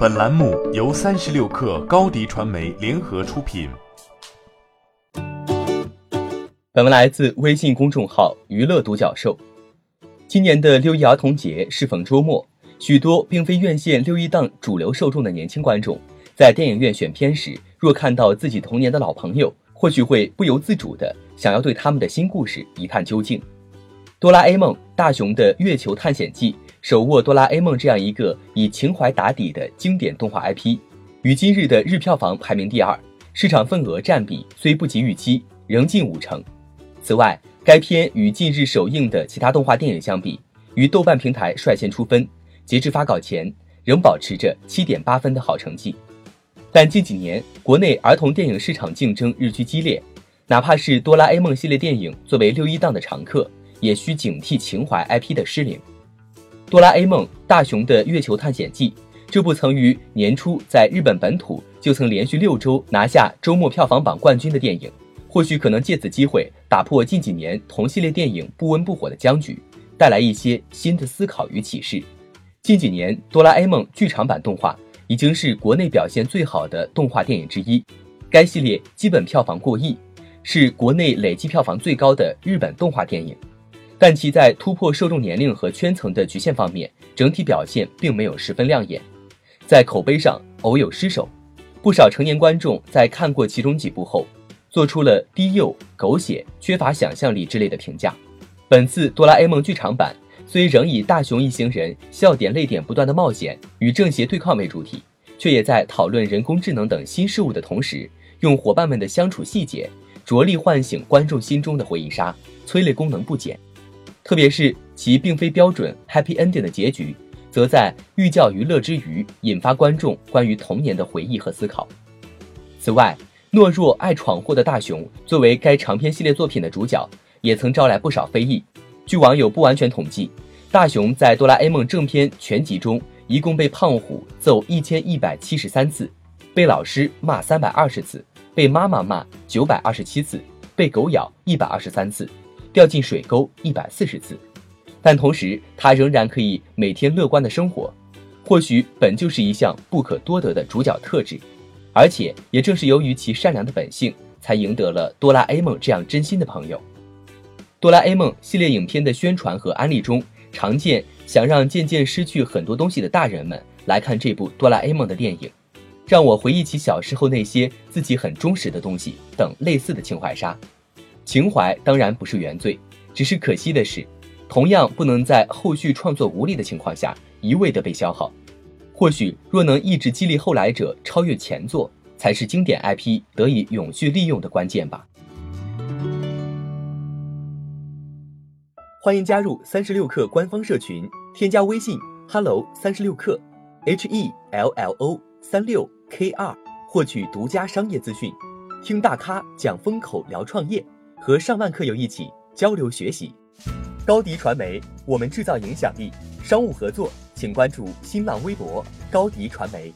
本栏目由三十六氪高低传媒联合出品。本文来自微信公众号“娱乐独角兽”。今年的六一儿童节适逢周末，许多并非院线六一档主流受众的年轻观众，在电影院选片时，若看到自己童年的老朋友，或许会不由自主的想要对他们的新故事一探究竟。哆啦 A 梦：大雄的月球探险记手握哆啦 A 梦这样一个以情怀打底的经典动画 IP，于今日的日票房排名第二，市场份额占比虽不及预期，仍近五成。此外，该片与近日首映的其他动画电影相比，于豆瓣平台率先出分，截至发稿前仍保持着七点八分的好成绩。但近几年国内儿童电影市场竞争日趋激烈，哪怕是哆啦 A 梦系列电影作为六一档的常客。也需警惕情怀 IP 的失灵。哆啦 A 梦：大雄的月球探险记这部曾于年初在日本本土就曾连续六周拿下周末票房榜冠军的电影，或许可能借此机会打破近几年同系列电影不温不火的僵局，带来一些新的思考与启示。近几年，哆啦 A 梦剧场版动画已经是国内表现最好的动画电影之一，该系列基本票房过亿，是国内累计票房最高的日本动画电影。但其在突破受众年龄和圈层的局限方面，整体表现并没有十分亮眼，在口碑上偶有失手。不少成年观众在看过其中几部后，做出了低幼、狗血、缺乏想象力之类的评价。本次《哆啦 A 梦》剧场版虽仍以大雄一行人笑点泪点不断的冒险与正邪对抗为主题，却也在讨论人工智能等新事物的同时，用伙伴们的相处细节，着力唤醒观众心中的回忆杀，催泪功能不减。特别是其并非标准 happy ending 的结局，则在寓教于乐之余，引发观众关于童年的回忆和思考。此外，懦弱爱闯祸的大雄作为该长篇系列作品的主角，也曾招来不少非议。据网友不完全统计，大雄在哆啦 A 梦正片全集中，一共被胖虎揍一千一百七十三次，被老师骂三百二十次，被妈妈骂九百二十七次，被狗咬一百二十三次。掉进水沟一百四十次，但同时他仍然可以每天乐观的生活，或许本就是一项不可多得的主角特质，而且也正是由于其善良的本性，才赢得了哆啦 A 梦这样真心的朋友。哆啦 A 梦系列影片的宣传和安利中，常见想让渐渐失去很多东西的大人们来看这部哆啦 A 梦的电影，让我回忆起小时候那些自己很忠实的东西等类似的情怀杀。情怀当然不是原罪，只是可惜的是，同样不能在后续创作无力的情况下一味的被消耗。或许若能一直激励后来者超越前作，才是经典 IP 得以永续利用的关键吧。欢迎加入三十六氪官方社群，添加微信 hello 三十六氪 h e l l o 三六 k 二，获取独家商业资讯，听大咖讲风口，聊创业。和上万课友一起交流学习，高迪传媒，我们制造影响力。商务合作，请关注新浪微博高迪传媒。